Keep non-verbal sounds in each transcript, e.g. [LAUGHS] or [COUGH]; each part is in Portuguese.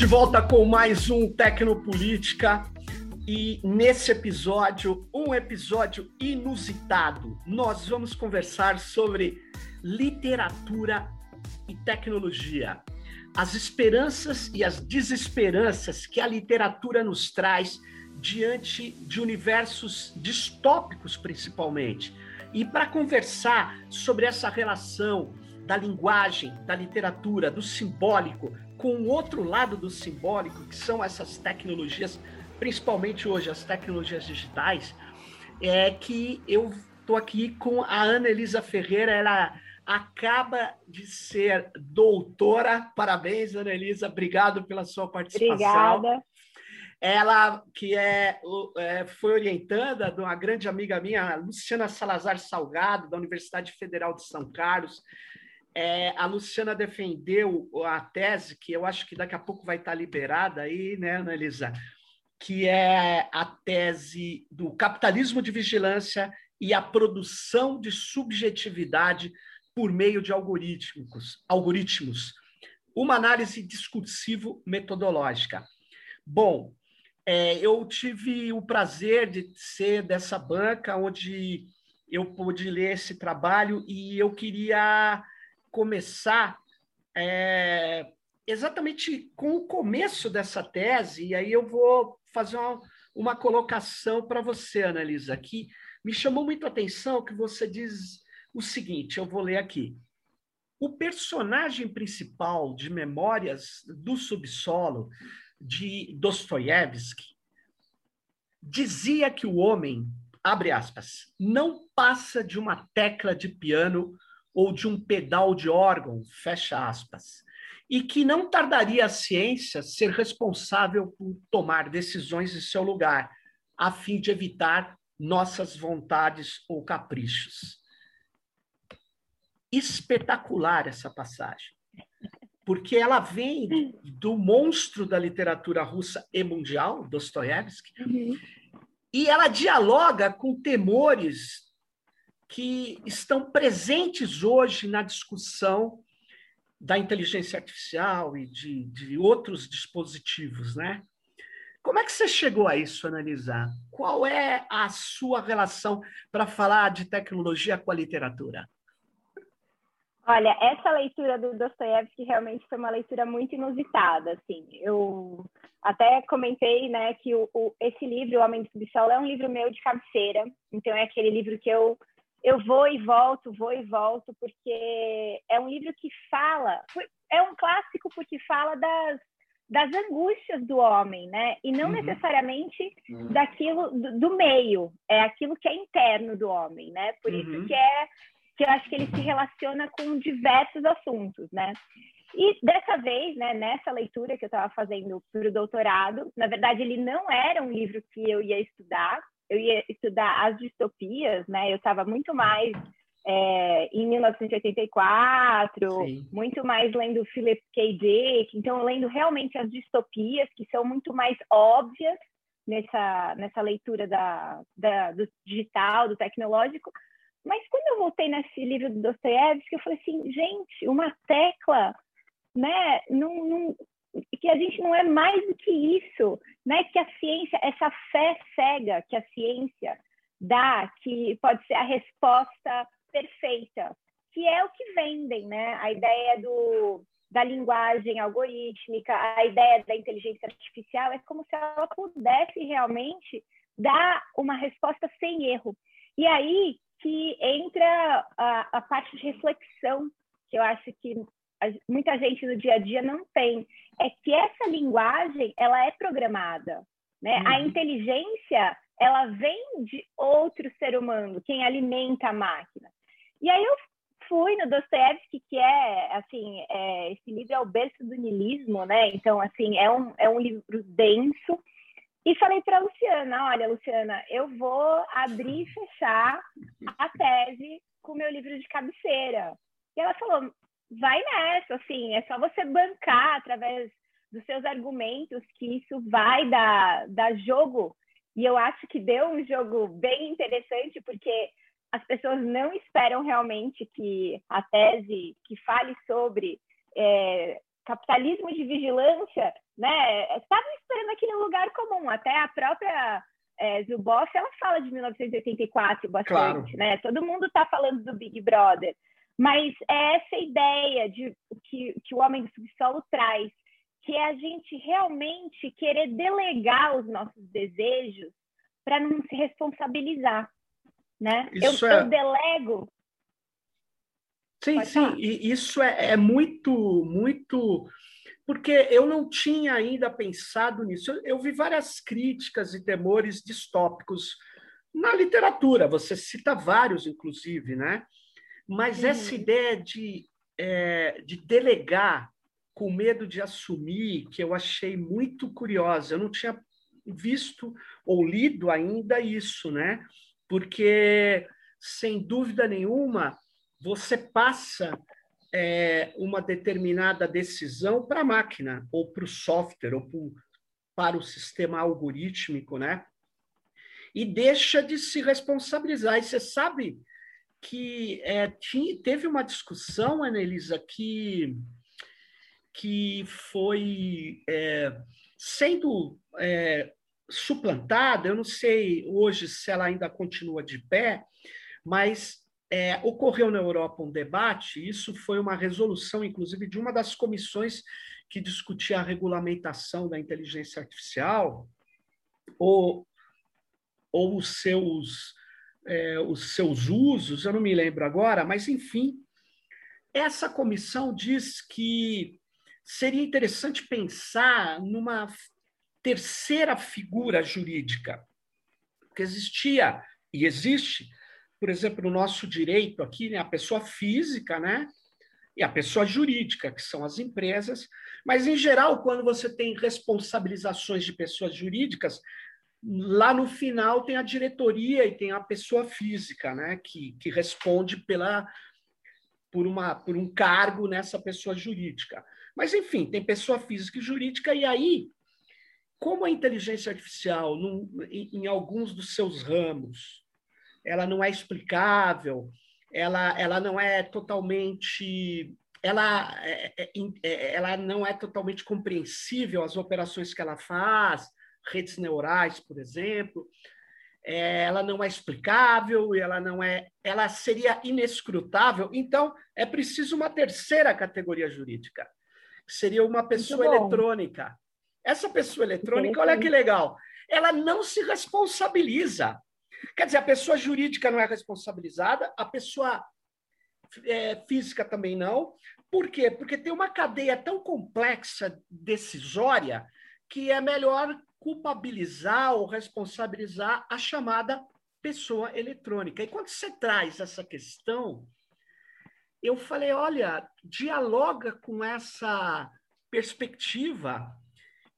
de volta com mais um Tecnopolítica e nesse episódio, um episódio inusitado. Nós vamos conversar sobre literatura e tecnologia. As esperanças e as desesperanças que a literatura nos traz diante de universos distópicos, principalmente. E para conversar sobre essa relação da linguagem, da literatura, do simbólico, com o outro lado do simbólico, que são essas tecnologias, principalmente hoje as tecnologias digitais, é que eu estou aqui com a Ana Elisa Ferreira, ela acaba de ser doutora. Parabéns, Ana Elisa, obrigado pela sua participação. Obrigada. Ela, que é, é, foi orientada de uma grande amiga minha, Luciana Salazar Salgado, da Universidade Federal de São Carlos, é, a Luciana defendeu a tese, que eu acho que daqui a pouco vai estar liberada aí, né, Ana Elisa? Que é a tese do capitalismo de vigilância e a produção de subjetividade por meio de algoritmos, algoritmos uma análise discursivo-metodológica. Bom, é, eu tive o prazer de ser dessa banca onde eu pude ler esse trabalho e eu queria começar é, exatamente com o começo dessa tese, e aí eu vou fazer uma, uma colocação para você, Analisa, que me chamou muito a atenção que você diz o seguinte, eu vou ler aqui. O personagem principal de Memórias do Subsolo, de Dostoiévski, dizia que o homem, abre aspas, não passa de uma tecla de piano ou de um pedal de órgão, fecha aspas, e que não tardaria a ciência ser responsável por tomar decisões em seu lugar, a fim de evitar nossas vontades ou caprichos. Espetacular essa passagem, porque ela vem do monstro da literatura russa e mundial, Dostoiévski, uhum. e ela dialoga com temores que estão presentes hoje na discussão da inteligência artificial e de, de outros dispositivos, né? Como é que você chegou a isso, analisar? Qual é a sua relação para falar de tecnologia com a literatura? Olha, essa leitura do Dostoiévski realmente foi uma leitura muito inusitada, assim. Eu até comentei, né, que o, o, esse livro, O Homem do Subsolo, é um livro meu de cabeceira. Então é aquele livro que eu eu vou e volto, vou e volto, porque é um livro que fala, é um clássico porque fala das, das angústias do homem, né? E não uhum. necessariamente uhum. daquilo do, do, meio, é aquilo que é interno do homem, né? Por uhum. isso que é que eu acho que ele se relaciona com diversos assuntos, né? E dessa vez, né, nessa leitura que eu estava fazendo para o doutorado, na verdade ele não era um livro que eu ia estudar, eu ia estudar as distopias, né? Eu estava muito mais é, em 1984, Sim. muito mais lendo Philip K. Dick, então lendo realmente as distopias que são muito mais óbvias nessa nessa leitura da, da do digital, do tecnológico. Mas quando eu voltei nesse livro do Dostoiévski, eu falei assim, gente, uma tecla, né? Não, não, que a gente não é mais do que isso, né? Que a ciência, essa fé cega que a ciência dá, que pode ser a resposta perfeita, que é o que vendem, né? A ideia do, da linguagem algorítmica, a ideia da inteligência artificial é como se ela pudesse realmente dar uma resposta sem erro. E aí que entra a, a parte de reflexão, que eu acho que muita gente no dia a dia não tem, é que essa linguagem ela é programada, né? Uhum. A inteligência ela vem de outro ser humano, quem alimenta a máquina. E aí eu fui no Dostoevsky, que é assim, é, esse livro é o berço do niilismo, né? Então assim é um é um livro denso. E falei para Luciana, olha, Luciana, eu vou abrir e fechar a tese com o meu livro de cabeceira. E ela falou, vai nessa, assim, é só você bancar através dos seus argumentos que isso vai dar, dar jogo. E eu acho que deu um jogo bem interessante, porque as pessoas não esperam realmente que a tese que fale sobre é, capitalismo de vigilância né? Estavam esperando aquele lugar comum. Até a própria é, Zuboff, ela fala de 1984 bastante, claro. né? Todo mundo está falando do Big Brother. Mas é essa ideia de que, que o Homem do Subsolo traz, que é a gente realmente querer delegar os nossos desejos para não se responsabilizar, né? Eu, é... eu, delego. Sim, Pode sim, e isso é, é muito, muito porque eu não tinha ainda pensado nisso. Eu, eu, vi várias críticas e temores distópicos na literatura, você cita vários, inclusive, né? Mas essa ideia de, é, de delegar com medo de assumir, que eu achei muito curiosa. Eu não tinha visto ou lido ainda isso, né? Porque, sem dúvida nenhuma, você passa é, uma determinada decisão para a máquina, ou para o software, ou pro, para o sistema algorítmico, né? E deixa de se responsabilizar. E você sabe que é, tinha, teve uma discussão, Anelisa, que, que foi é, sendo é, suplantada, eu não sei hoje se ela ainda continua de pé, mas é, ocorreu na Europa um debate, isso foi uma resolução, inclusive, de uma das comissões que discutia a regulamentação da inteligência artificial, ou, ou os seus é, os seus usos, eu não me lembro agora, mas enfim, essa comissão diz que seria interessante pensar numa terceira figura jurídica, que existia e existe, por exemplo, no nosso direito aqui, né, a pessoa física, né, e a pessoa jurídica, que são as empresas, mas em geral, quando você tem responsabilizações de pessoas jurídicas, lá no final tem a diretoria e tem a pessoa física, né, que, que responde pela por uma por um cargo nessa pessoa jurídica. Mas enfim, tem pessoa física e jurídica e aí como a inteligência artificial num, em, em, alguns dos seus ramos ela não é explicável, ela ela não é totalmente ela, é, é, é, ela não é totalmente compreensível as operações que ela faz, redes neurais, por exemplo, é, ela não é explicável, ela não é, ela seria inescrutável. Então, é preciso uma terceira categoria jurídica, que seria uma pessoa eletrônica. Essa pessoa eletrônica, olha que legal, ela não se responsabiliza. Quer dizer, a pessoa jurídica não é responsabilizada, a pessoa é, física também não. Por quê? Porque tem uma cadeia tão complexa decisória que é melhor culpabilizar ou responsabilizar a chamada pessoa eletrônica. E quando você traz essa questão, eu falei: olha, dialoga com essa perspectiva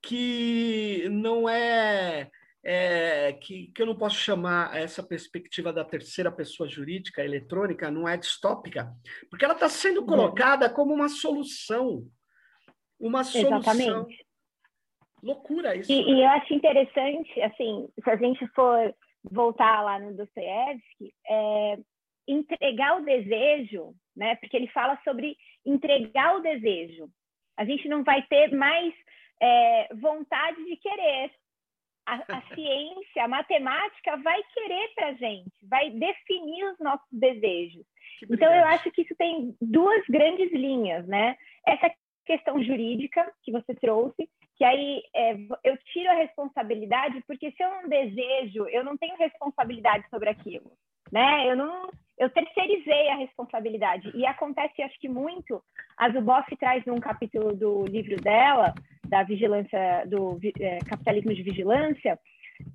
que não é, é que, que eu não posso chamar essa perspectiva da terceira pessoa jurídica eletrônica, não é distópica, porque ela está sendo uhum. colocada como uma solução. Uma solução. Exatamente Loucura isso. E, né? e, eu acho interessante, assim, se a gente for voltar lá no Dostoiévski, é, entregar o desejo, né? Porque ele fala sobre entregar o desejo. A gente não vai ter mais é, vontade de querer. A, a [LAUGHS] ciência, a matemática vai querer para a gente, vai definir os nossos desejos. Então, eu acho que isso tem duas grandes linhas, né? Essa questão jurídica que você trouxe que aí é, eu tiro a responsabilidade, porque se eu não desejo, eu não tenho responsabilidade sobre aquilo, né? Eu não, eu terceirizei a responsabilidade e acontece, acho que muito. A Zuboff traz num capítulo do livro dela, da vigilância, do é, capitalismo de vigilância,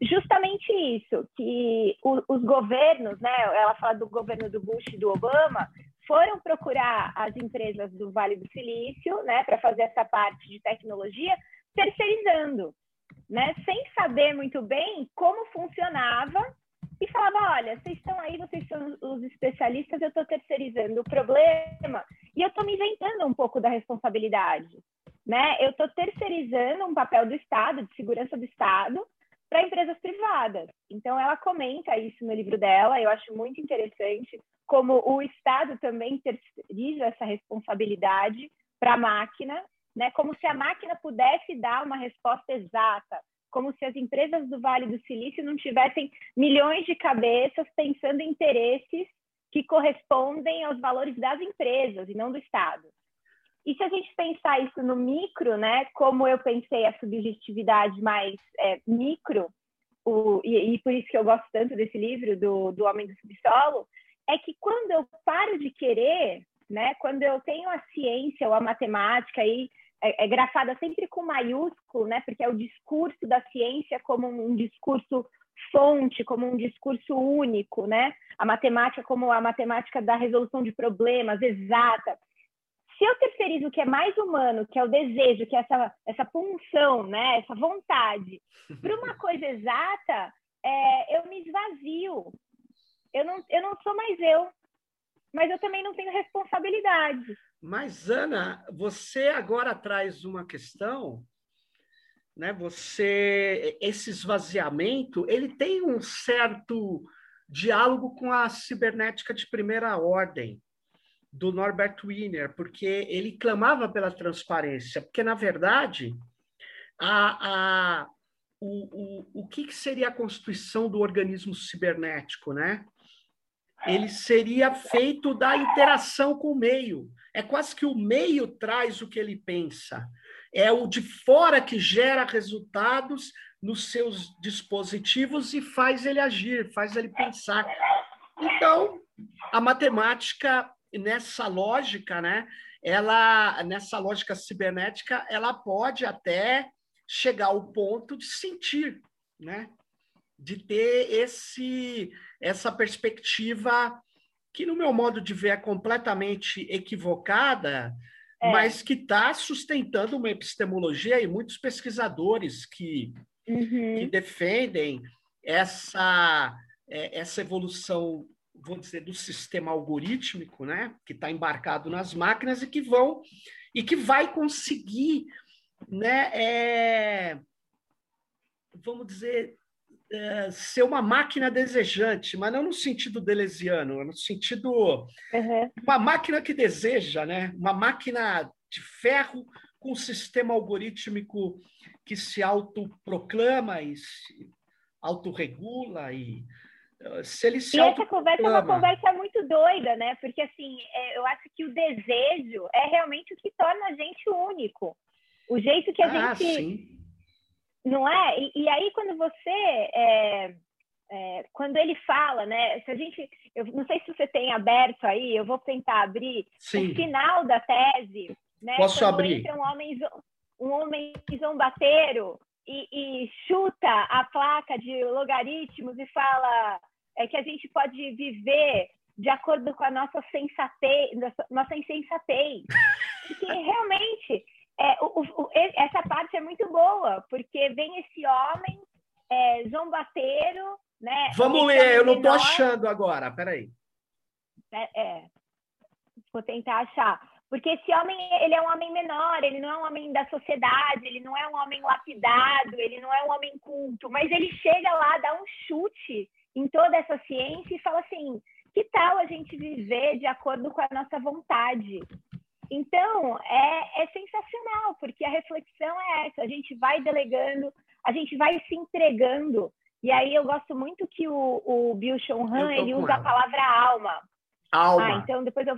justamente isso, que o, os governos, né? Ela fala do governo do Bush e do Obama, foram procurar as empresas do Vale do Silício, né, para fazer essa parte de tecnologia, terceirizando, né? Sem saber muito bem como funcionava e falava, olha, vocês estão aí, vocês são os especialistas, eu estou terceirizando o problema e eu estou me inventando um pouco da responsabilidade, né? Eu estou terceirizando um papel do Estado, de segurança do Estado, para empresas privadas. Então, ela comenta isso no livro dela, eu acho muito interessante como o Estado também terceiriza essa responsabilidade para a máquina né? Como se a máquina pudesse dar uma resposta exata, como se as empresas do Vale do Silício não tivessem milhões de cabeças pensando em interesses que correspondem aos valores das empresas e não do Estado. E se a gente pensar isso no micro, né, como eu pensei a subjetividade mais é, micro, o, e, e, por isso que eu gosto tanto desse livro, do, do Homem do Subsolo, é que quando eu paro de querer, né, quando eu tenho a ciência ou a matemática aí é, é grafada sempre com maiúsculo, né, porque é o discurso da ciência como um discurso fonte, como um discurso único, né, a matemática como a matemática da resolução de problemas exata. Se eu terceirizo o que é mais humano, que é o desejo, que é essa, essa punção, né, essa vontade, para uma [LAUGHS] coisa exata, é, eu me esvazio. Eu não, eu não sou mais eu, mas eu também não tenho responsabilidade. Mas, Ana, você agora traz uma questão, né? Você, esse esvaziamento, ele tem um certo diálogo com a cibernética de primeira ordem do Norbert Wiener, porque ele clamava pela transparência, porque, na verdade, a, a, o, o, o que, que seria a constituição do organismo cibernético, né? Ele seria feito da interação com o meio. É quase que o meio traz o que ele pensa. É o de fora que gera resultados nos seus dispositivos e faz ele agir, faz ele pensar. Então, a matemática nessa lógica, né? Ela nessa lógica cibernética, ela pode até chegar ao ponto de sentir, né? De ter esse essa perspectiva que no meu modo de ver é completamente equivocada, é. mas que está sustentando uma epistemologia e muitos pesquisadores que, uhum. que defendem essa é, essa evolução vou dizer, do sistema algorítmico, né, que está embarcado nas máquinas e que vão e que vai conseguir, né, é, vamos dizer, é, ser uma máquina desejante, mas não no sentido delesiano, no sentido uhum. uma máquina que deseja, né, uma máquina de ferro com um sistema algorítmico que se autoproclama e se autorregula e se ele se e essa conversa é uma conversa muito doida, né? Porque assim, é, eu acho que o desejo é realmente o que torna a gente único. O jeito que a ah, gente. Sim. Não é? E, e, aí, quando você. É, é, quando ele fala, né? Se a gente. Eu não sei se você tem aberto aí, eu vou tentar abrir sim. o final da tese. Né? Posso abrir? Entra um homem, um homem zombateiro e, e, chuta a placa de logaritmos e fala é, que a gente pode viver de acordo com a nossa sensatez, nossa insensatez. [LAUGHS] Porque realmente é, o, o, essa parte é muito boa, porque vem esse homem é, zombateiro, né? Vamos ler, eu não estou achando agora, peraí. É, é, vou tentar achar. Porque esse homem, ele é um homem menor, ele não é um homem da sociedade, ele não é um homem lapidado, ele não é um homem culto, mas ele chega lá, dá um chute em toda essa ciência e fala assim: que tal a gente viver de acordo com a nossa vontade? Então, é, é sensacional, porque a reflexão é essa: a gente vai delegando, a gente vai se entregando. E aí eu gosto muito que o, o Bill Han, ele usa ela. a palavra alma. Alma. Ah, então depois eu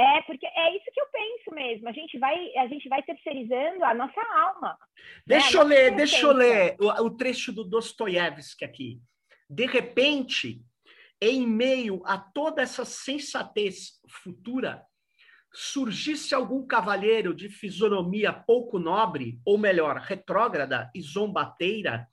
é, porque é isso que eu penso mesmo. A gente vai, a gente vai terceirizando a nossa alma. Deixa né? eu ler, deixa eu ler o, o trecho do Dostoiévski aqui. De repente, em meio a toda essa sensatez futura, surgisse algum cavalheiro de fisionomia pouco nobre, ou melhor, retrógrada e zombateira,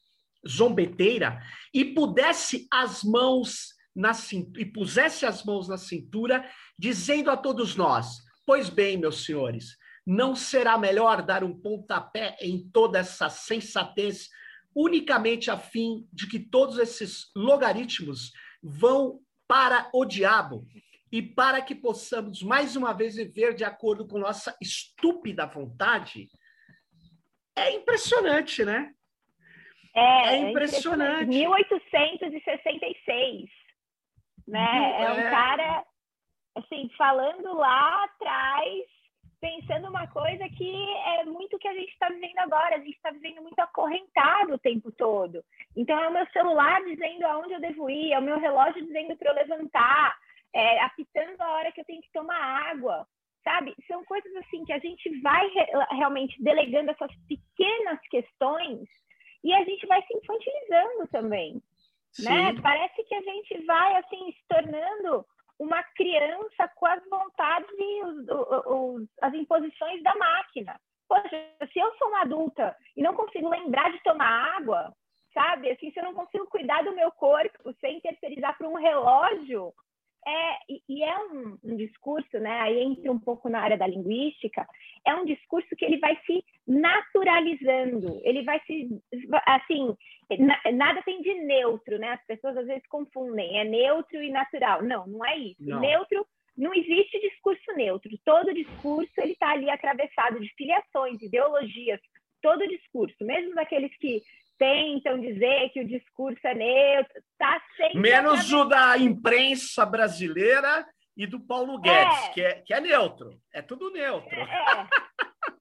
zombeteira, e pudesse as mãos na cintura, e pusesse as mãos na cintura dizendo a todos nós: Pois bem, meus senhores, não será melhor dar um pontapé em toda essa sensatez, unicamente a fim de que todos esses logaritmos vão para o diabo e para que possamos mais uma vez viver de acordo com nossa estúpida vontade? É impressionante, né? É, é impressionante. 1866, né? É um é. cara assim, falando lá atrás pensando uma coisa que é muito o que a gente está vivendo agora. A gente está vivendo muito acorrentado o tempo todo. Então, é o meu celular dizendo aonde eu devo ir, é o meu relógio dizendo para eu levantar, é, apitando a hora que eu tenho que tomar água, sabe? São coisas assim que a gente vai re realmente delegando essas pequenas questões e a gente vai se infantilizando também, né? Parece que a gente vai assim se tornando uma criança com as vontades e os, os, as imposições da máquina. Poxa, se eu sou uma adulta e não consigo lembrar de tomar água, sabe? Assim, se eu não consigo cuidar do meu corpo sem terceirizar para um relógio, é, e, é um, um, discurso, né? Aí entra um pouco na área da linguística, é um discurso que ele vai se naturalizando, ele vai se, assim, nada tem de neutro, né? As pessoas às vezes confundem, é neutro e natural. Não, não é isso. Não. Neutro não existe discurso neutro. Todo discurso ele está ali atravessado de filiações, ideologias. Todo discurso, mesmo daqueles que tentam dizer que o discurso é neutro, está sempre. Menos o da imprensa brasileira e do Paulo Guedes, é. Que, é, que é neutro. É tudo neutro. É. é.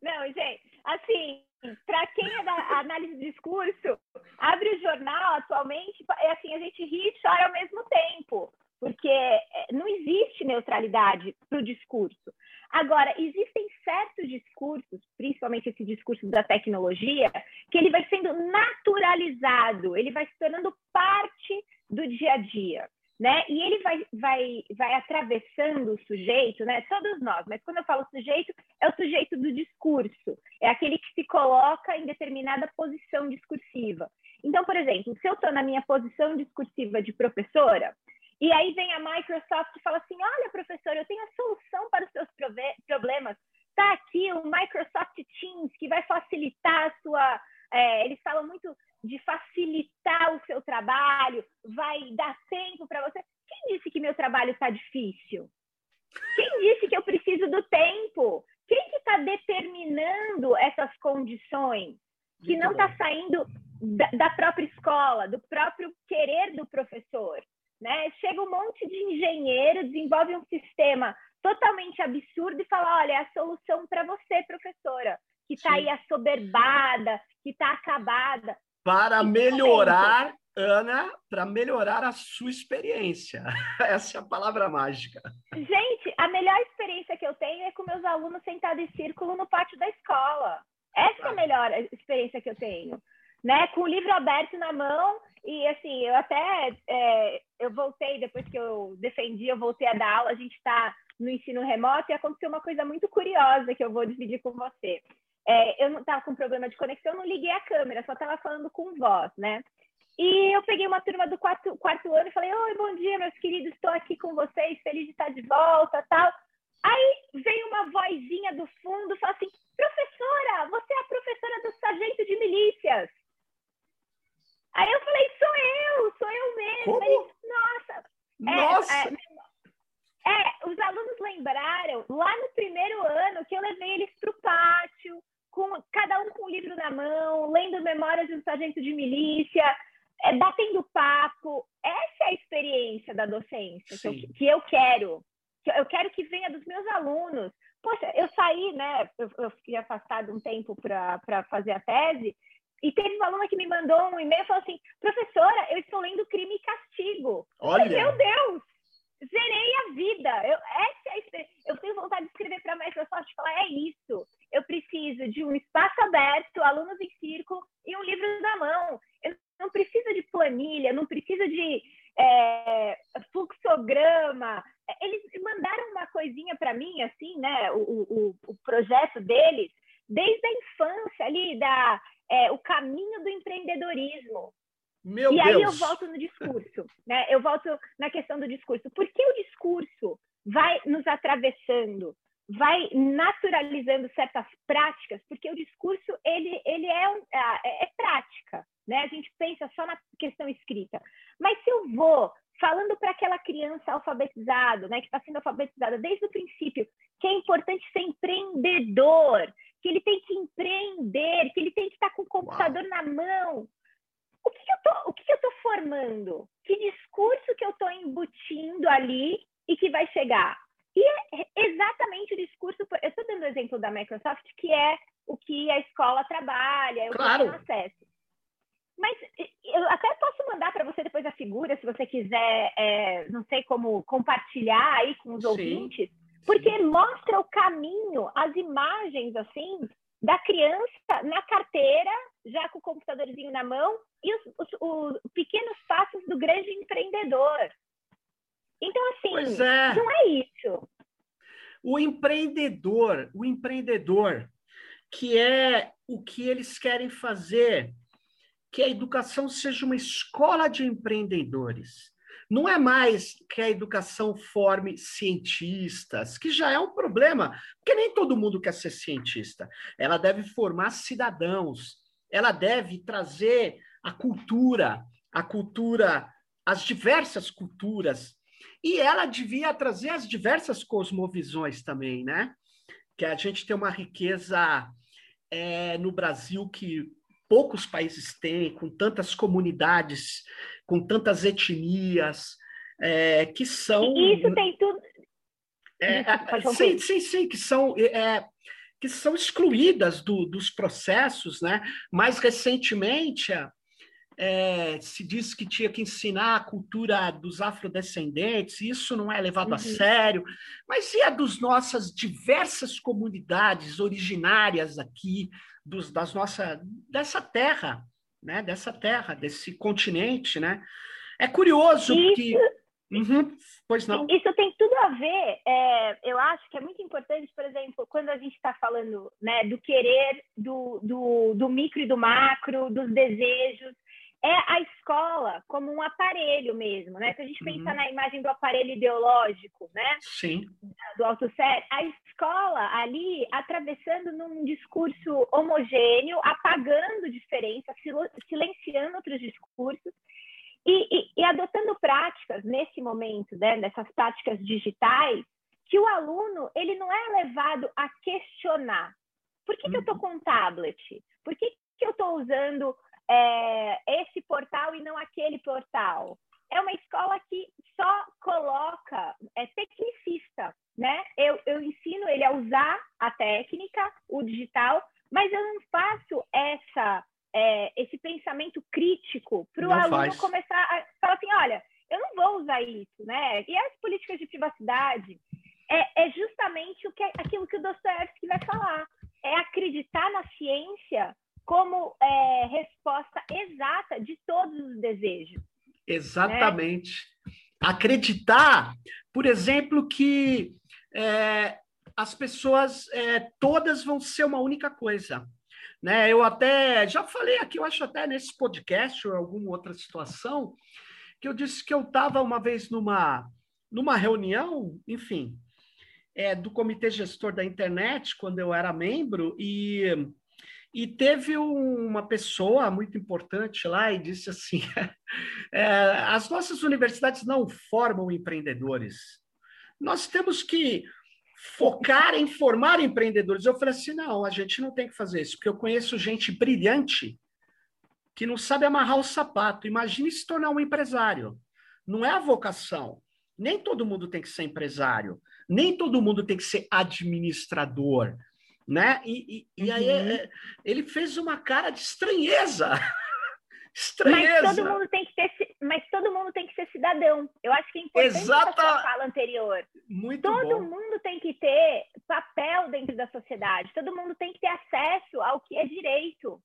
Não, gente, assim, para quem é da análise do discurso, abre o jornal atualmente, é assim, a gente ri e chora ao mesmo tempo, porque é, não existe neutralidade para o discurso. Agora, existem certos discursos, principalmente esse discurso da tecnologia, que ele vai sendo naturalizado, ele vai se tornando parte do dia a dia. Né? E ele vai, vai, vai atravessando o sujeito, né? Todos nós, mas quando eu falo sujeito, é o sujeito do discurso, é aquele que se coloca em determinada posição discursiva. Então, por exemplo, se eu estou na minha posição discursiva de professora, e aí vem a Microsoft e fala assim: olha, professor, eu tenho a solução para os seus problemas. Está aqui o Microsoft Teams, que vai facilitar a sua. É, eles falam muito de facilitar o seu trabalho, vai dar tempo para você. Quem disse que meu trabalho está difícil? Quem disse que eu preciso do tempo? Quem que está determinando essas condições? Que muito não está saindo da, da própria escola, do próprio querer do professor. Né? Chega um monte de engenheiro, desenvolve um sistema totalmente absurdo e fala: olha, é a solução para você, professora, que está aí assoberbada, que está acabada. Para melhorar, Ana, para melhorar a sua experiência. [LAUGHS] Essa é a palavra mágica. Gente, a melhor experiência que eu tenho é com meus alunos sentados em círculo no pátio da escola. Essa é a melhor experiência que eu tenho. Né? Com o livro aberto na mão e assim, eu até é, eu voltei, depois que eu defendi, eu voltei a dar aula, a gente está no ensino remoto e aconteceu uma coisa muito curiosa que eu vou dividir com você. É, eu não estava com problema de conexão, não liguei a câmera, só estava falando com voz, né? E eu peguei uma turma do quarto, quarto ano e falei: Oi, bom dia, meus queridos, estou aqui com vocês, feliz de estar de volta tal. Aí veio uma vozinha do fundo falou assim: Professora, você é a professora do sargento de milícias. Aí eu falei, sou eu, sou eu mesmo. Ele, Nossa! Nossa! É, é, é, os alunos lembraram lá no primeiro ano que eu levei eles para o pátio, com, cada um com um livro na mão, lendo memórias de um sargento de milícia, é, batendo papo. Essa é a experiência da docência que eu, que eu, quero. Que eu quero que venha dos meus alunos. Poxa, eu saí, né? Eu, eu fiquei afastado um tempo para fazer a tese, e teve uma aluna que me mandou um e-mail e falou assim: professora, eu estou lendo Crime e Castigo. Olha! Meu Deus! Zerei a vida. Eu, essa é eu tenho vontade de escrever para a Microsoft e falar: é isso. Eu preciso de um espaço aberto, alunos em círculo e um livro na mão. Eu não preciso de planilha, não preciso de é, fluxograma. Eles mandaram uma coisinha para mim, assim, né? O, o, o projeto deles, desde a infância ali, da é, o caminho do empreendedorismo. Meu e Deus. aí eu volto no discurso, né? Eu volto na questão do discurso. Por que o discurso vai nos atravessando, vai naturalizando certas práticas? Porque o discurso ele, ele é, um, é, é prática, né? A gente pensa só na questão escrita. Mas se eu vou falando para aquela criança alfabetizada, né, que está sendo alfabetizada desde o princípio, que é importante ser empreendedor, que ele tem que empreender, que ele tem que estar com o computador Uau. na mão. O que, que eu tô, o que, que eu estou formando? Que discurso que eu estou embutindo ali e que vai chegar? E é exatamente o discurso. Eu estou dando o exemplo da Microsoft, que é o que a escola trabalha, é o claro. que tem acesso. Mas eu até posso mandar para você depois a figura, se você quiser, é, não sei como compartilhar aí com os sim, ouvintes, porque sim. mostra o caminho, as imagens assim da criança na carteira, já com o computadorzinho na mão, e os, os, os pequenos passos do grande empreendedor. Então, assim, é. não é isso. O empreendedor, o empreendedor, que é o que eles querem fazer, que a educação seja uma escola de empreendedores. Não é mais que a educação forme cientistas, que já é um problema, porque nem todo mundo quer ser cientista. Ela deve formar cidadãos, ela deve trazer a cultura, a cultura, as diversas culturas e ela devia trazer as diversas cosmovisões também, né? Que a gente tem uma riqueza é, no Brasil que poucos países têm, com tantas comunidades, com tantas etnias, é, que são. Isso tem tudo. É, sim, sim, sim, que são. É, que são excluídas do, dos processos, né? Mais recentemente, é, se disse que tinha que ensinar a cultura dos afrodescendentes, isso não é levado uhum. a sério, mas e a dos nossas diversas comunidades originárias aqui, dos, das nossa, dessa terra, né? dessa terra, desse continente, né? É curioso isso, que... Uhum, pois não. Isso tem tudo a ver, é, eu acho que é muito importante, por exemplo, quando a gente está falando né, do querer, do, do, do micro e do macro, dos desejos, é a escola como um aparelho mesmo, né? Se a gente uhum. pensar na imagem do aparelho ideológico, né? Sim. Do Althusser, a escola ali atravessando num discurso homogêneo, apagando diferenças, silenciando outros discursos e, e, e, adotando práticas nesse momento, né? Dessas práticas digitais, que o aluno ele não é levado a questionar. Por que, uhum. que eu estou com um tablet? Por que, que eu estou usando é, esse portal e não aquele portal. É uma escola que só coloca, é tecnicista, né? Eu, eu ensino ele a usar a técnica, o digital, mas eu não faço essa, é, esse pensamento crítico para o aluno faz. começar a falar assim, olha, eu não vou usar isso, né? E as políticas de privacidade é, é justamente o que, aquilo que o Dostoevsky vai falar, é acreditar na ciência como é, resposta exata de todos os desejos. Exatamente. Né? Acreditar, por exemplo, que é, as pessoas é, todas vão ser uma única coisa. Né? Eu até já falei aqui, eu acho até nesse podcast ou em alguma outra situação, que eu disse que eu estava uma vez numa, numa reunião, enfim, é, do comitê gestor da internet, quando eu era membro, e e teve uma pessoa muito importante lá e disse assim: [LAUGHS] é, as nossas universidades não formam empreendedores. Nós temos que focar em formar empreendedores. Eu falei assim: não, a gente não tem que fazer isso, porque eu conheço gente brilhante que não sabe amarrar o sapato. Imagine se tornar um empresário. Não é a vocação. Nem todo mundo tem que ser empresário, nem todo mundo tem que ser administrador né? E, e, e aí uhum. É, ele fez uma cara de estranheza. estranheza. [LAUGHS] Mas todo mundo tem que ter, mas todo mundo tem que ser cidadão. Eu acho que é importante Exata... essa fala anterior. Muito todo bom. mundo tem que ter papel dentro da sociedade. Todo mundo tem que ter acesso ao que é direito.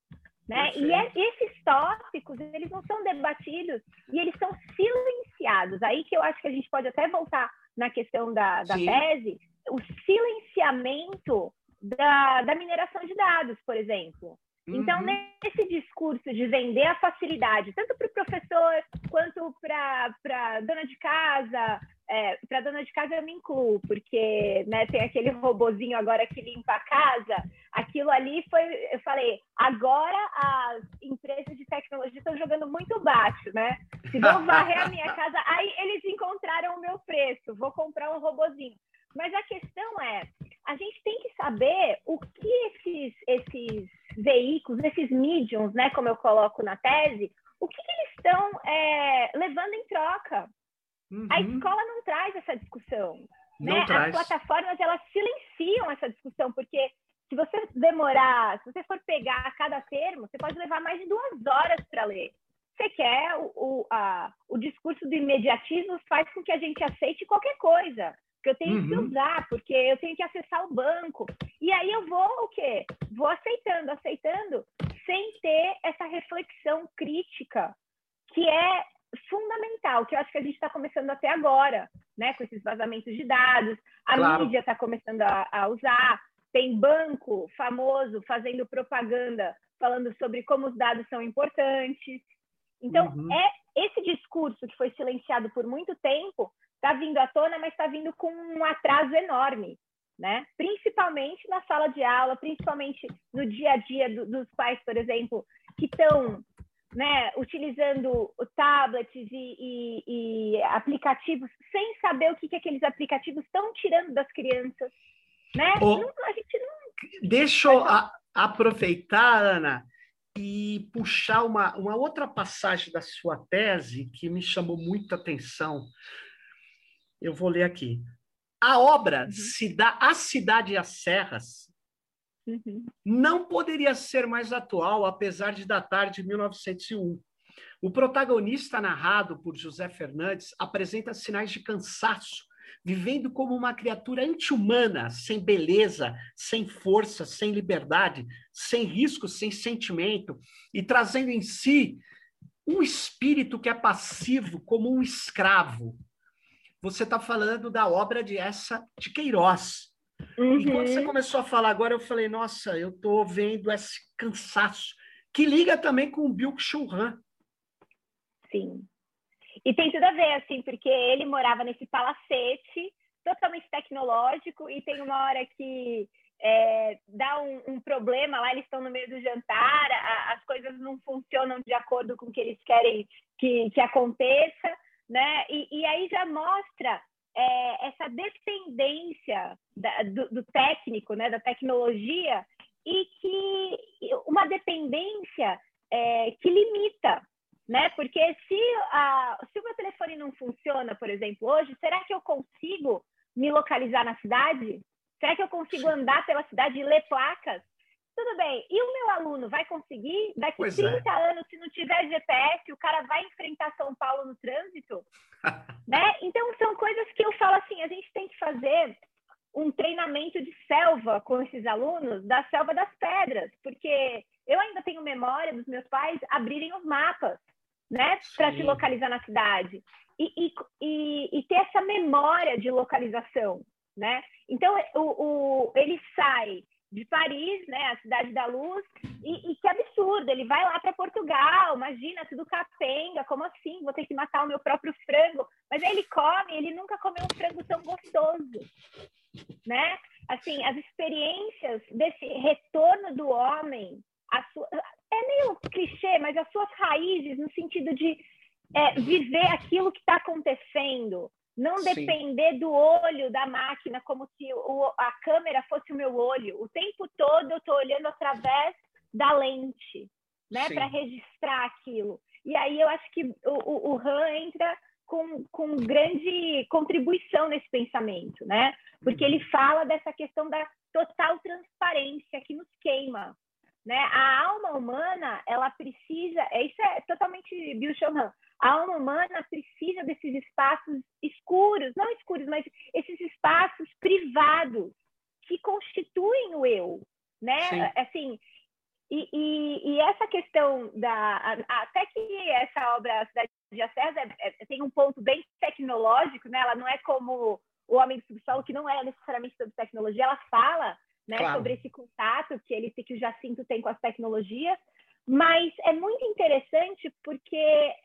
Né? E é, esses tópicos, eles não são debatidos e eles são silenciados. Aí que eu acho que a gente pode até voltar na questão da, da tese, o silenciamento da, da mineração de dados, por exemplo. Então, uhum. nesse discurso de vender a facilidade, tanto para o professor quanto para a dona de casa, é, para dona de casa eu me incluo, porque né, tem aquele robozinho agora que limpa a casa. Aquilo ali foi, eu falei, agora as empresas de tecnologia estão jogando muito baixo, né? Se vão varrer a minha casa, aí eles encontraram o meu preço, vou comprar um robozinho. Mas a questão é, a gente tem que saber o que esses, esses veículos, esses mediums, né, como eu coloco na tese, o que, que eles estão é, levando em troca. Uhum. A escola não traz essa discussão. né? As plataformas elas silenciam essa discussão, porque se você demorar, se você for pegar cada termo, você pode levar mais de duas horas para ler. Você quer o, o, a, o discurso do imediatismo faz com que a gente aceite qualquer coisa que eu tenho uhum. que usar, porque eu tenho que acessar o banco. E aí eu vou o quê? Vou aceitando, aceitando, sem ter essa reflexão crítica, que é fundamental, que eu acho que a gente está começando até agora, né? Com esses vazamentos de dados, a claro. mídia está começando a, a usar, tem banco famoso fazendo propaganda falando sobre como os dados são importantes. Então, uhum. é esse discurso que foi silenciado por muito tempo está vindo à tona, mas está vindo com um atraso enorme, né? Principalmente na sala de aula, principalmente no dia a dia do, dos pais, por exemplo, que estão né, utilizando tablets e, e, e, aplicativos sem saber o que, que aqueles aplicativos estão tirando das crianças, né? Oh, não, a gente não... Deixa eu a, aproveitar, Ana, e puxar uma, uma outra passagem da sua tese que me chamou muita atenção. Eu vou ler aqui. A obra uhum. A Cidade e as Serras uhum. não poderia ser mais atual, apesar de datar de 1901. O protagonista, narrado por José Fernandes, apresenta sinais de cansaço, vivendo como uma criatura anti-humana, sem beleza, sem força, sem liberdade, sem risco, sem sentimento, e trazendo em si um espírito que é passivo, como um escravo, você está falando da obra de essa de Queiroz. Uhum. E quando você uhum. começou a falar agora, eu falei, nossa, eu estou vendo esse cansaço, que liga também com o Bill Churran. Sim. E tem tudo a ver, assim, porque ele morava nesse palacete totalmente tecnológico e tem uma hora que é, dá um, um, problema lá, eles estão no meio do jantar, a, as coisas não funcionam de acordo com o que eles querem que, que aconteça né? E, e aí já mostra é, essa dependência da, do, do, técnico, né? Da tecnologia e que uma dependência é, que limita, né? Porque se, a, se o meu telefone não funciona, por exemplo, hoje, será que eu consigo me localizar na cidade? Será que eu consigo andar pela cidade e ler placas? Tudo bem. E o meu aluno vai conseguir? Daqui pois 30 é. anos, se não tiver GPS, o cara vai enfrentar São Paulo no trânsito? [LAUGHS] né? Então, são coisas que eu falo assim: a gente tem que fazer um treinamento de selva com esses alunos da selva das pedras, porque eu ainda tenho memória dos meus pais abrirem os mapas, né, para se localizar na cidade e, e, e, e, ter essa memória de localização, né? Então o, o, ele sai de Paris, né, a cidade da luz, e, e que absurdo, ele vai lá para Portugal, imagina, tudo capenga, como assim, vou ter que matar o meu próprio frango, mas aí ele come, ele nunca comeu um frango tão gostoso, né? Assim, as experiências desse retorno do homem, sua, é meio clichê, mas as suas raízes no sentido de é, viver aquilo que está acontecendo, não Sim. depender do olho da máquina como se o, a câmera fosse o meu olho. O tempo todo eu estou olhando através da lente, né, para registrar aquilo. E aí eu acho que o, o, o Han entra com, com grande contribuição nesse pensamento, né? Porque ele fala dessa questão da total transparência que nos queima, né? A alma humana, ela precisa, isso é totalmente Bill a alma humana precisa desses espaços escuros, não escuros, mas esses espaços privados que constituem o eu, né? Sim. Assim, e, e, e, essa questão da até que essa obra a Cidade de Acés é, é, tem um ponto bem tecnológico, né? Ela não é como o Homem do Subsolo, que não é necessariamente sobre tecnologia, ela fala né, claro. sobre esse contato que ele que o Jacinto tem com as tecnologias, mas é muito interessante porque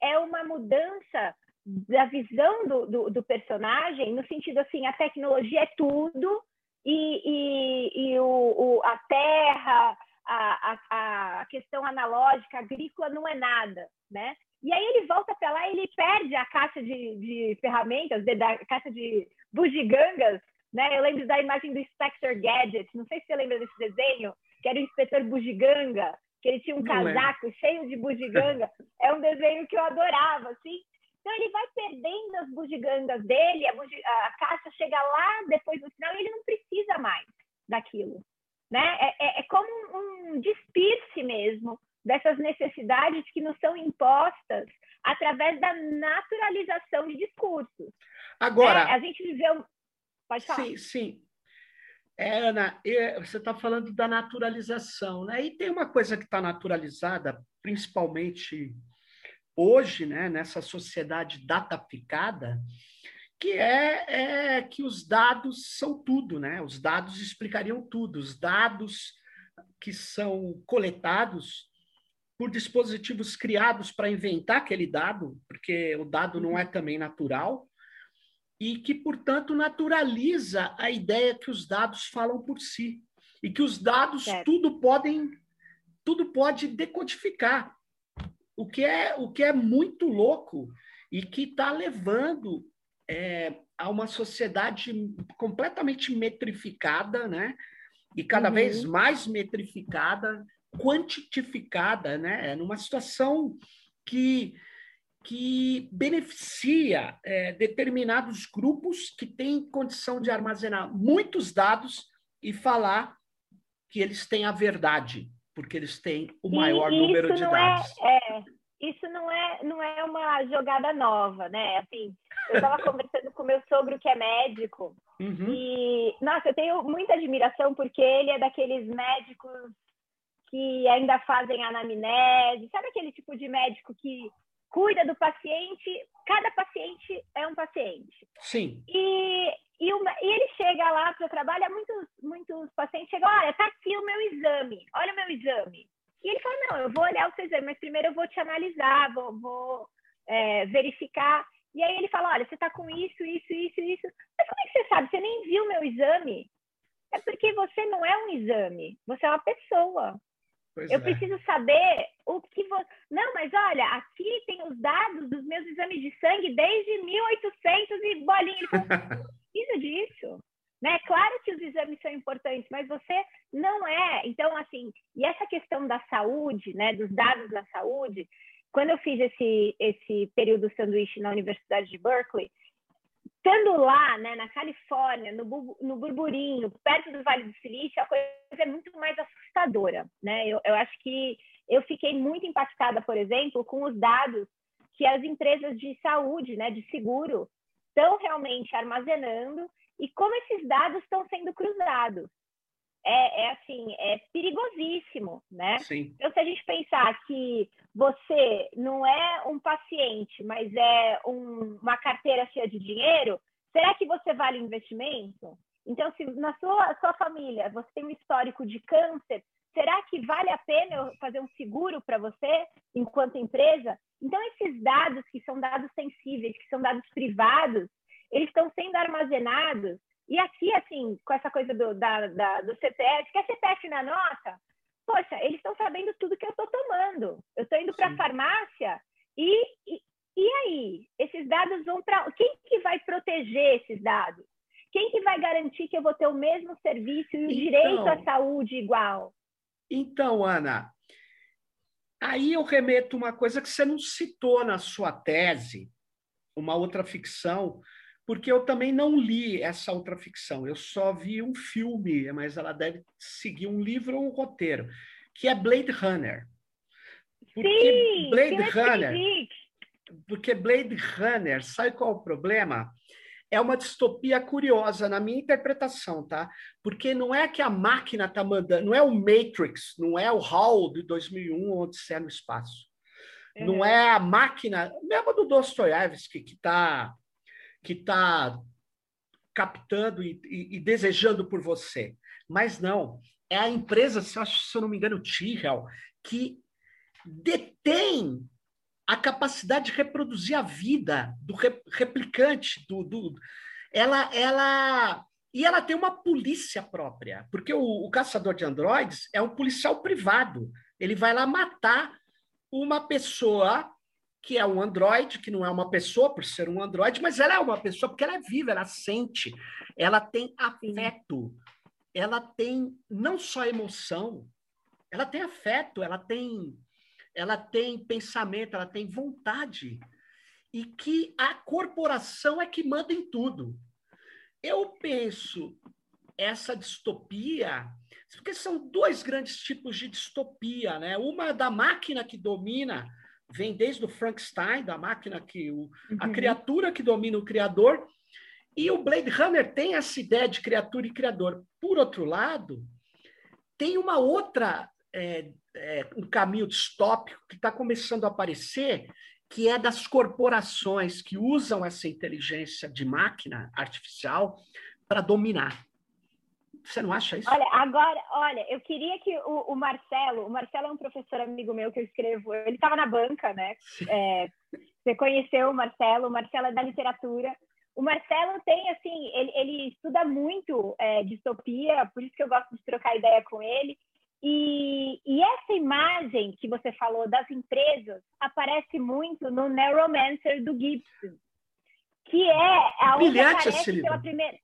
é uma mudança da visão do, do, do personagem, no sentido assim, a tecnologia é tudo e, e, e o, o, a terra, a, a, a, questão analógica, agrícola não é nada, né? E aí ele volta para lá e ele perde a caixa de, de ferramentas, de, da caixa de bugigangas, né? Eu lembro da imagem do Spectre Gadget, não sei se você lembra desse desenho, que era o inspetor bugiganga, que ele tinha um Não casaco é. cheio de bugiganga. [LAUGHS] É um desenho que eu adorava, assim. Então ele vai perdendo as bugigangas dele, a, a caixa chega lá depois do final e ele não precisa mais daquilo. Né? É, é, é como um, um despir-se mesmo dessas necessidades que nos são impostas através da naturalização de discursos. Agora, é, a gente viveu. Pode falar. Sim, sim. É, Ana, você está falando da naturalização, né? E tem uma coisa que está naturalizada, principalmente hoje, né, nessa sociedade dataficada, que é, é, que os dados são tudo, né? Os dados explicariam tudo. Os dados que são coletados por dispositivos criados para inventar aquele dado, porque o dado não é também natural, e que, portanto, naturaliza a ideia que os dados falam por si e que os dados certo. tudo podem tudo pode decodificar o que é o que é muito louco e que está levando é, a uma sociedade completamente metrificada, né? E cada uhum. vez mais metrificada, quantificada, né? Numa situação que que beneficia é, determinados grupos que têm condição de armazenar muitos dados e falar que eles têm a verdade, porque eles têm o maior e número de é, dados. É, é, isso não é, não é uma jogada nova, né? Assim, eu estava [LAUGHS] conversando com meu sogro que é médico uhum. e, nossa, eu tenho muita admiração porque ele é daqueles médicos que ainda fazem anamnese, sabe aquele tipo de médico que cuida do paciente, cada paciente é um paciente. Sim. E, e, uma, e ele chega lá para o trabalho, muitos, muitos pacientes chegam, olha, tá aqui o meu exame, olha o meu exame. E ele fala, não, eu vou olhar o seu exame, mas primeiro eu vou te analisar, vou, vou é, verificar. E aí ele fala, olha, você está com isso, isso, isso, isso. Mas como é que você sabe? Você nem viu o meu exame? É porque você não é um exame, você é uma pessoa. Pois eu é. preciso saber o que você. Não, mas olha, aqui tem os dados dos meus exames de sangue desde 1800 e bolinha. Ele precisa disso. Né? Claro que os exames são importantes, mas você não é. Então, assim, e essa questão da saúde, né, dos dados da saúde, quando eu fiz esse, esse período sanduíche na Universidade de Berkeley, estando lá, né, na Califórnia, no, no burburinho, perto do Vale do Silício, a coisa é muito mais assustadora, né? Eu, eu acho que eu fiquei muito impactada, por exemplo, com os dados que as empresas de saúde, né, de seguro, estão realmente armazenando e como esses dados estão sendo cruzados. É, é, assim, é perigosíssimo, né? Sim. Então, se a gente pensar que você não é um paciente, mas é um, uma carteira cheia de dinheiro, será que você vale investimento? Então, se na sua, sua família você tem um histórico de câncer, será que vale a pena fazer um seguro para você enquanto empresa? Então, esses dados que são dados sensíveis, que são dados privados, eles estão sendo armazenados e aqui, assim, com essa coisa do, da, da, do CPF, que é CPF na nossa, poxa, eles estão sabendo tudo que eu estou tomando. Eu estou indo para a farmácia e, e, e aí? Esses dados vão para. Quem que vai proteger esses dados? Quem que vai garantir que eu vou ter o mesmo serviço e o então, direito à saúde igual? Então, Ana, aí eu remeto uma coisa que você não citou na sua tese, uma outra ficção, porque eu também não li essa outra ficção, eu só vi um filme, mas ela deve seguir um livro ou um roteiro, que é Blade Runner. Porque Sim, Blade Runner. Porque Blade Runner, sabe qual é o problema? É uma distopia curiosa na minha interpretação, tá? Porque não é que a máquina está mandando, não é o Matrix, não é o HAL de 2001, Odisseia no Espaço. Uhum. Não é a máquina, mesmo do Dostoiévski, que está que está captando e, e, e, desejando por você. Mas não, é a empresa, se eu, se eu não me engano, Tyrrell, que detém a capacidade de reproduzir a vida do replicante, do, do, ela, ela e ela tem uma polícia própria, porque o, o, caçador de androides é um policial privado. Ele vai lá matar uma pessoa que é um androide, que não é uma pessoa por ser um androide, mas ela é uma pessoa porque ela é viva, ela sente, ela tem afeto, ela tem não só emoção, ela tem afeto, ela tem ela tem pensamento, ela tem vontade. e que a corporação é que manda em tudo. Eu penso essa distopia, porque são dois grandes tipos de distopia, né? Uma da máquina que domina, vem desde o Frankenstein, da máquina que o, uhum. a criatura que domina o criador, e o Blade Runner tem essa ideia de criatura e criador. Por outro lado, tem uma outra é, é, um caminho distópico que está começando a aparecer, que é das corporações que usam essa inteligência de máquina artificial para dominar. Você não acha isso? Olha, agora, olha, eu queria que o, o Marcelo, o Marcelo é um professor amigo meu que eu escrevo, ele estava na banca, né? É, você conheceu o Marcelo, o Marcelo é da literatura. O Marcelo tem, assim, ele, ele estuda muito é, distopia, por isso que eu gosto de trocar ideia com ele. E, e, essa imagem que você falou das empresas aparece muito no Neuromancer do Gibson, que é a onde aparece pela primeira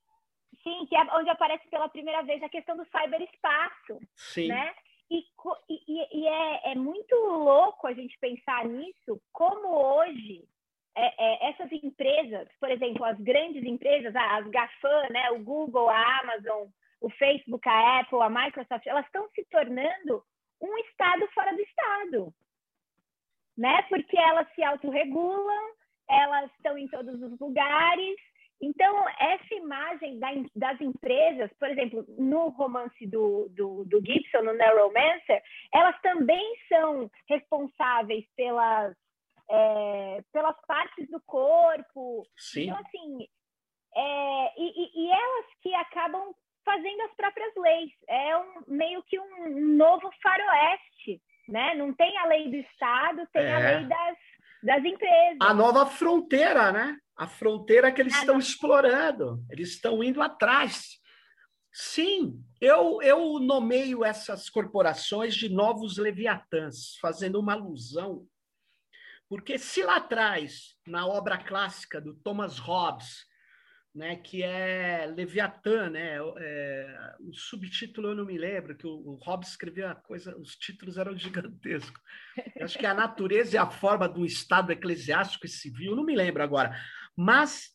sim, que é onde aparece pela primeira vez a questão do cyberespaço, sim. né? E, e, e é, é, muito louco a gente pensar nisso, como hoje é, é, essas empresas, por exemplo, as grandes empresas, as GAFAM, né, o Google, a Amazon, o Facebook, a Apple, a Microsoft, elas estão se tornando um Estado fora do Estado. Né? Porque elas se autorregulam, elas estão em todos os lugares. Então, essa imagem das empresas, por exemplo, no romance do, do, do Gibson, no Neuromancer, elas também são responsáveis pelas, é, pelas partes do corpo. Sim. Então, assim, é, e, e, elas que acabam fazendo as próprias leis. É um, meio que um novo faroeste, né? Não tem a lei do Estado, tem é. a lei das, das empresas. A nova fronteira, né? A fronteira que eles a estão explorando, eles estão indo atrás. Sim, eu, eu nomeio essas corporações de novos leviatãs, fazendo uma alusão, porque se lá atrás, na obra clássica do Thomas Hobbes, né, que é Leviatã, né, é, o subtítulo eu não me lembro, que o, o Hobbes escreveu a coisa, os títulos eram [LAUGHS] gigantescos. Eu acho que é a natureza e a forma do Estado eclesiástico e civil, não me lembro agora. Mas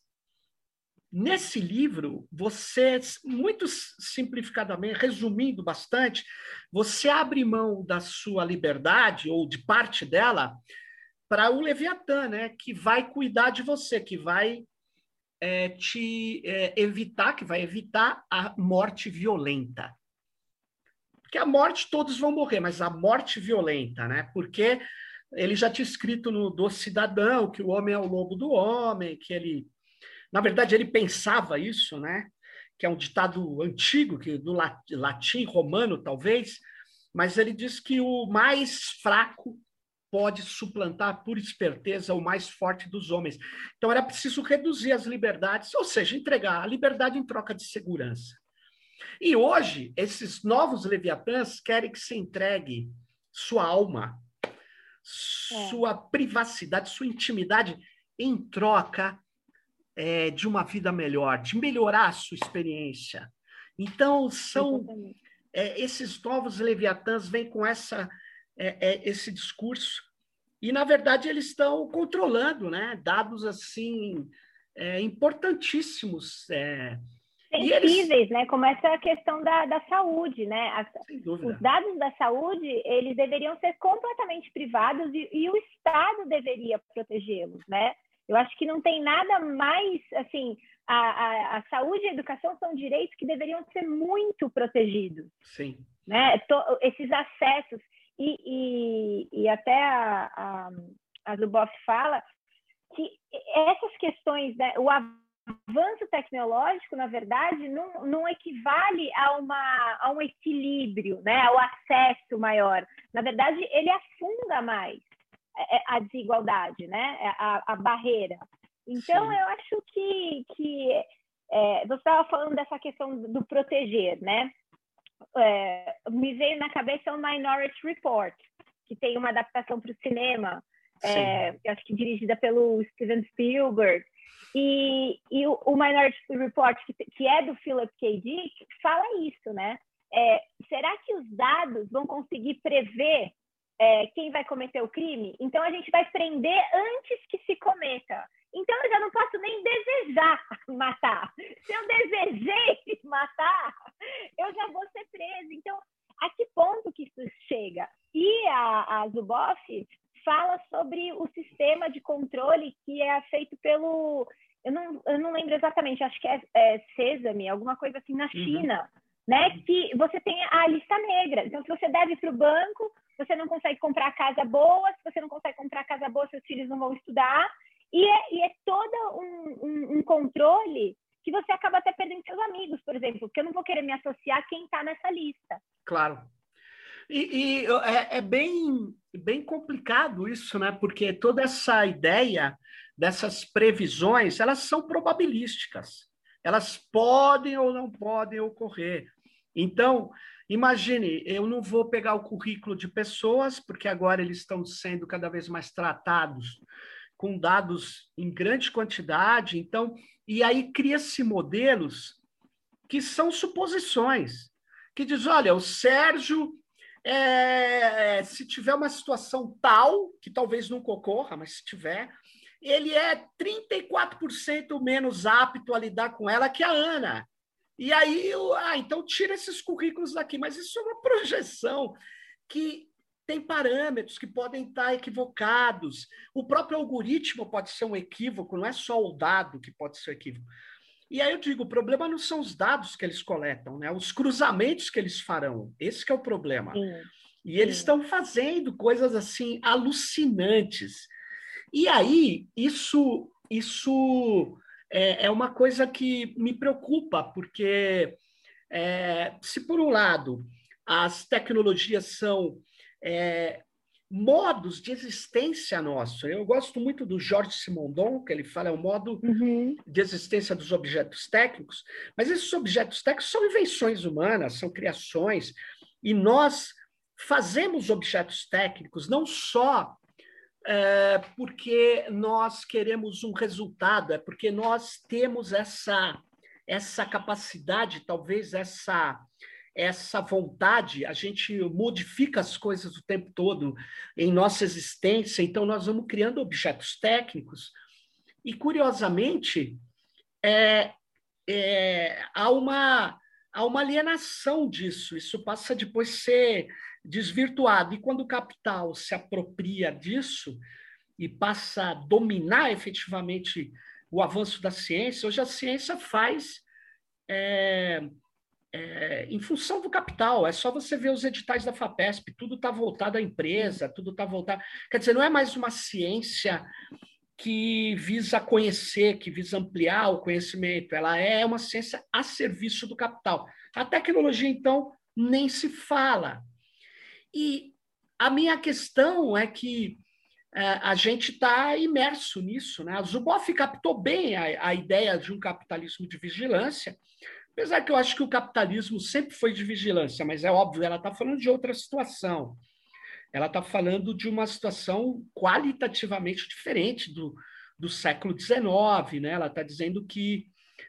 nesse livro, você, muito simplificadamente, resumindo bastante, você abre mão da sua liberdade ou de parte dela para o Leviatã, né, que vai cuidar de você, que vai é, te é, evitar, que vai evitar a morte violenta. Porque a morte todos vão morrer, mas a morte violenta, né? Porque ele já tinha escrito no Do Cidadão que o homem é o lobo do homem, que ele. Na verdade, ele pensava isso, né? Que é um ditado antigo, que do latim romano, talvez, mas ele diz que o mais fraco pode suplantar por esperteza o mais forte dos homens. Então era preciso reduzir as liberdades, ou seja, entregar a liberdade em troca de segurança. E hoje, esses novos leviatãs querem que se entregue sua alma, é. sua privacidade, sua intimidade em troca é, de uma vida melhor, de melhorar a sua experiência. Então, são é, esses novos leviatãs vêm com essa é, é, esse discurso. E, na verdade, eles estão controlando né, dados assim é, importantíssimos. É, sensíveis, eles... né? Como essa questão da, da saúde, né? As, os dados da saúde, eles deveriam ser completamente privados e, e o Estado deveria protegê-los, né? Eu acho que não tem nada mais, assim, a, a, a, saúde e a educação são direitos que deveriam ser muito protegidos. Sim. Né? esses acessos e, e, e até a, a, a Zuboff fala que essas questões, né, o avanço tecnológico, na verdade, não, não equivale a, uma, a um equilíbrio, né, ao acesso maior. Na verdade, ele afunda mais a desigualdade, né, a, a barreira. Então, Sim. eu acho que, que é, você estava falando dessa questão do proteger, né? é, me veio na cabeça o Minority Report, que tem uma adaptação para o cinema, é, acho que dirigida pelo Steven Spielberg. E, e o, Minority Report, que, que, é do Philip K. Dick, fala isso, né? É, será que os dados vão conseguir prever é, quem vai cometer o crime? Então a gente vai prender antes que se cometa. Então eu já não posso nem desejar [LAUGHS] matar. Se eu desejei [LAUGHS] matar, eu já vou ser preso. Então a que ponto que isso chega? E a, a Zuboff fala sobre o sistema de controle que é feito pelo. Eu não, eu não lembro exatamente, acho que é, é Sesame, alguma coisa assim, na uhum. China, uhum. né? Que você tem a lista negra. Então, se você deve para o banco, você não consegue comprar casa boa, se você não consegue comprar casa boa, seus filhos não vão estudar. E é, e é todo um, um, um controle que você acaba até perdendo seus amigos, por exemplo, porque eu não vou querer me associar a quem está nessa lista. Claro. E, e é, é, bem, bem complicado isso, né? Porque toda essa ideia dessas previsões, elas são probabilísticas. Elas podem ou não podem ocorrer. Então, imagine, eu não vou pegar o currículo de pessoas, porque agora eles estão sendo cada vez mais tratados com dados em grande quantidade. Então, e aí cria-se modelos que são suposições, que diz, olha, o Sérgio, é, se tiver uma situação tal, que talvez nunca ocorra, mas se tiver, ele é 34% menos apto a lidar com ela que a Ana. E aí, ah, então tira esses currículos daqui. Mas isso é uma projeção que tem parâmetros que podem estar equivocados. O próprio algoritmo pode ser um equívoco, não é só o dado que pode ser equívoco. E aí eu digo, o problema não são os dados que eles coletam, né? Os cruzamentos que eles farão. Esse é o problema. Sim. E eles estão fazendo coisas assim alucinantes. E aí isso isso é, é uma coisa que me preocupa, porque é, se por um lado as tecnologias são é, modos de existência nosso. Eu gosto muito do Jorge Simondon, que ele fala é o modo uhum. de existência dos objetos técnicos, mas esses objetos técnicos são invenções humanas, são criações, e nós fazemos objetos técnicos não só é, porque nós queremos um resultado, é porque nós temos essa, essa capacidade, talvez essa essa vontade, a gente modifica as coisas o tempo todo em nossa existência, então nós vamos criando objetos técnicos, e curiosamente, é, é, há, uma, há uma alienação disso, isso passa depois a ser desvirtuado, e quando o capital se apropria disso e passa a dominar efetivamente o avanço da ciência, hoje a ciência faz. É, é, em função do capital. É só você ver os editais da FAPESP, tudo está voltado à empresa, tudo está voltado. Quer dizer, não é mais uma ciência que visa conhecer, que visa ampliar o conhecimento, ela é uma ciência a serviço do capital. A tecnologia, então, nem se fala. E a minha questão é que é, a gente está imerso nisso. Né? A Zuboff captou bem a, a ideia de um capitalismo de vigilância, Apesar que eu acho que o capitalismo sempre foi de vigilância, mas é óbvio, ela está falando de outra situação. Ela está falando de uma situação qualitativamente diferente do, do século XIX. Né? Ela está dizendo que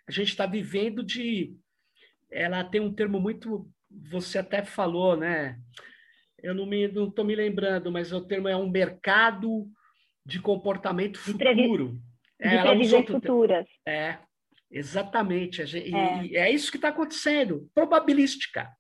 a gente está vivendo de. Ela tem um termo muito. Você até falou, né? Eu não estou me, me lembrando, mas o termo é um mercado de comportamento futuro. De, previ... é, de previsões futuras. É, Exatamente. É, é isso que está acontecendo. Probabilística.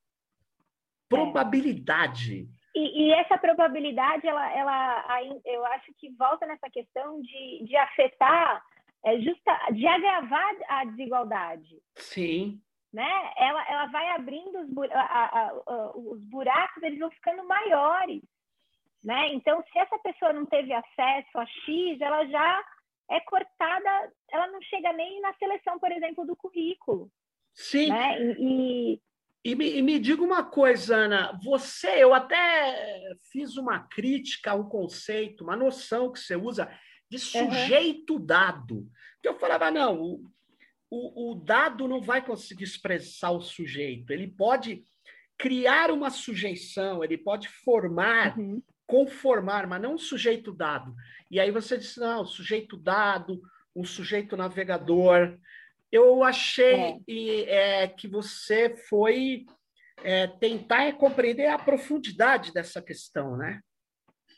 Probabilidade. E, e, essa probabilidade, ela, ela, eu acho que volta nessa questão de, de afetar, é, justa, de agravar a desigualdade. Sim. Né? Ela, ela vai abrindo os, a, a, a, os buracos, eles vão ficando maiores. Né? Então, se essa pessoa não teve acesso a X, ela já é cortada, não chega nem na seleção, por exemplo, do currículo. Sim. Né? E, e... E me, e me, diga uma coisa, Ana, você, eu até fiz uma crítica ao conceito, uma noção que você usa de sujeito uhum. dado. Que eu falava, não, o, o, o, dado não vai conseguir expressar o sujeito, ele pode criar uma sujeição, ele pode formar uhum conformar, mas não um sujeito dado. E aí você disse, não, sujeito dado, um sujeito navegador. Eu achei é. É, que você foi é, tentar compreender a profundidade dessa questão, né?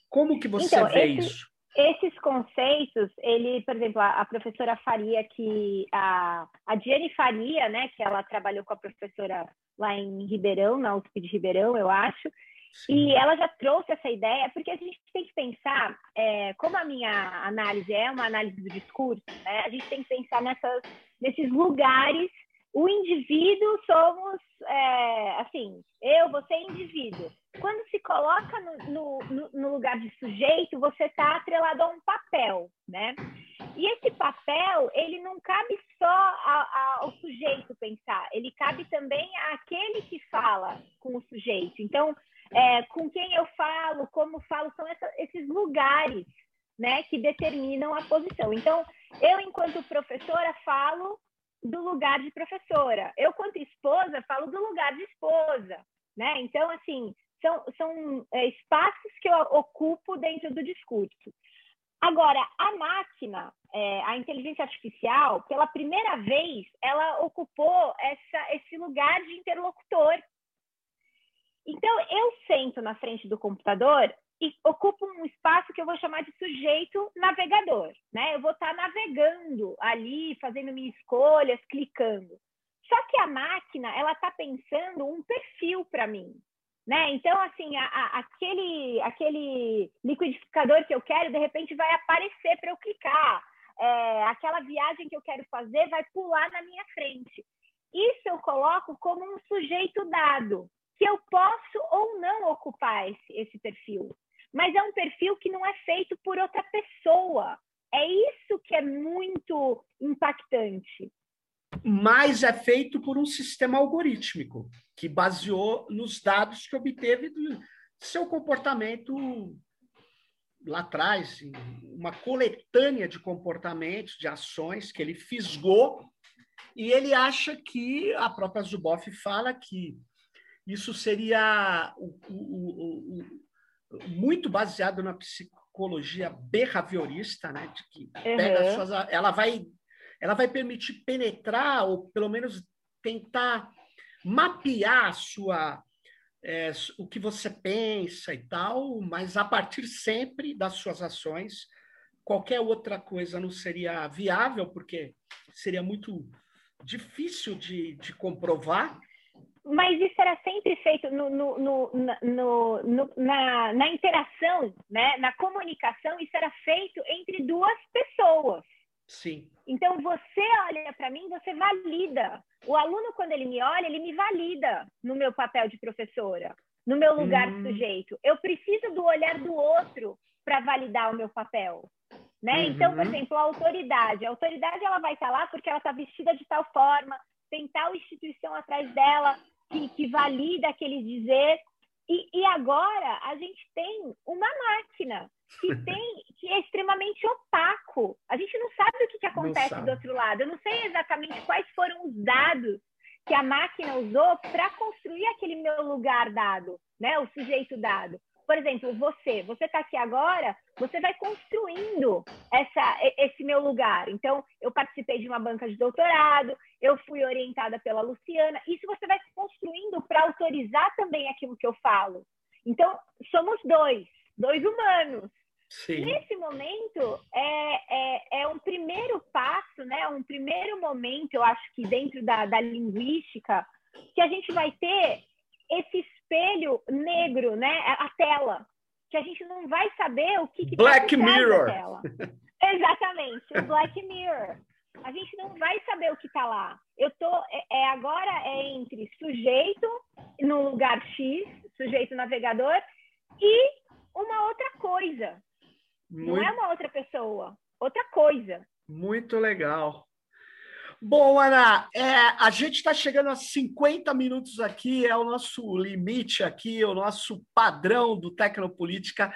Como que você então, vê esse, isso? Esses conceitos, ele, por exemplo, a, a, professora Faria, que a, a Diane Faria, né, que ela trabalhou com a professora lá em Ribeirão, na USP de Ribeirão, eu acho, Sim. E ela já trouxe essa ideia, porque a gente tem que pensar, é, como a minha análise é uma análise do discurso, né? a gente tem que pensar nessas, nesses lugares. O indivíduo somos, é, assim, eu, você é indivíduo. Quando se coloca no, no, no lugar de sujeito, você está atrelado a um papel, né? E esse papel, ele não cabe só ao sujeito pensar, ele cabe também àquele que fala com o sujeito. Então, é, com quem eu falo, como falo, são essa, esses lugares né, que determinam a posição. Então, eu, enquanto professora, falo do lugar de professora. Eu, quanto esposa, falo do lugar de esposa. Né? Então, assim, são, são é, espaços que eu ocupo dentro do discurso. Agora, a máquina, é, a inteligência artificial, pela primeira vez, ela ocupou essa, esse lugar de interlocutor. Então, eu sento na frente do computador e ocupo um espaço que eu vou chamar de sujeito navegador, né? Eu vou estar navegando ali, fazendo minhas escolhas, clicando. Só que a máquina, ela está pensando um perfil para mim, né? Então, assim, a, a, aquele, aquele liquidificador que eu quero, de repente vai aparecer para eu clicar. É, aquela viagem que eu quero fazer vai pular na minha frente. Isso eu coloco como um sujeito dado que eu posso ou não ocupar esse, esse perfil. Mas é um perfil que não é feito por outra pessoa. É isso que é muito impactante. Mas é feito por um sistema algorítmico, que baseou nos dados que obteve do seu comportamento lá atrás, uma coletânea de comportamentos, de ações que ele fisgou, e ele acha que, a própria Zuboff fala que isso seria o, o, o, muito baseado na psicologia behaviorista, né? De que uhum. suas, ela vai ela vai permitir penetrar ou pelo menos tentar mapear a sua é, o que você pensa e tal, mas a partir sempre das suas ações. Qualquer outra coisa não seria viável, porque seria muito difícil de, de comprovar mas isso era sempre feito no, no, no, na, na interação, né? na comunicação, isso era feito entre duas pessoas. Sim. Então, você olha para mim, você valida. O aluno, quando ele me olha, ele me valida no meu papel de professora, no meu lugar hum. de sujeito. Eu preciso do olhar do outro para validar o meu papel. Né? Uhum. Então, por exemplo, a autoridade. A autoridade ela vai estar lá porque ela está vestida de tal forma, tem tal instituição atrás dela, que, que valida aquele dizer. E, e, agora a gente tem uma máquina que [LAUGHS] tem que é extremamente opaco. A gente não sabe o que, que acontece do outro lado. Eu não sei exatamente quais foram os dados que a máquina usou para construir aquele meu lugar dado, né? O sujeito dado. Por exemplo, você, você está aqui agora, você vai construindo essa, esse meu lugar. Então, eu participei de uma banca de doutorado, eu fui orientada pela Luciana. Isso você vai construindo para autorizar também aquilo que eu falo. Então, somos dois, dois humanos. Sim. Nesse momento, é, é, é, um primeiro passo, né? um primeiro momento, eu acho que dentro da, da linguística, que a gente vai ter esse espelho negro, né? A tela. Que a gente não vai saber o que, que tá Black tá Mirror. tela. [LAUGHS] Exatamente, o Black Mirror. A gente não vai saber o que está lá. Eu tô é, é, agora é entre sujeito no lugar X, sujeito navegador, e uma outra coisa. Muito... Não é uma outra pessoa, outra coisa. Muito legal. Bom, Ana, é, a gente está chegando a 50 minutos aqui, é o nosso limite aqui, o nosso padrão do Tecnopolítica.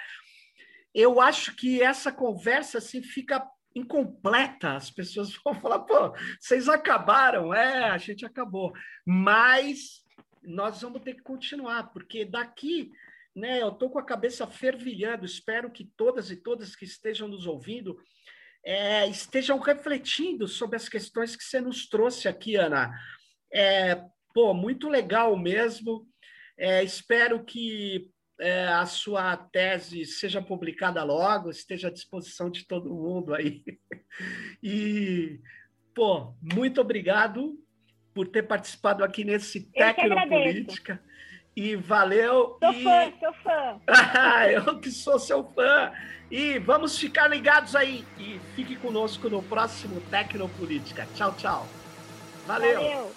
Eu acho que essa conversa assim, fica incompleta. As pessoas [LAUGHS] vão falar, pô, vocês acabaram. É, a gente acabou. Mas nós vamos ter que continuar, porque daqui né, eu estou com a cabeça fervilhando. Espero que todas e todas que estejam nos ouvindo é, estejam refletindo sobre as questões que você nos trouxe aqui, Ana. É, pô, muito legal mesmo. É, espero que é, a sua tese seja publicada logo, esteja à disposição de todo mundo aí. [LAUGHS] E, pô, muito obrigado por ter participado aqui nesse Tecnopolítica. E valeu. Sou e... fã, sou fã. [LAUGHS] Eu que sou seu fã. E vamos ficar ligados aí. E fique conosco no próximo Tecnopolítica. Tchau, tchau. Valeu. Valeu.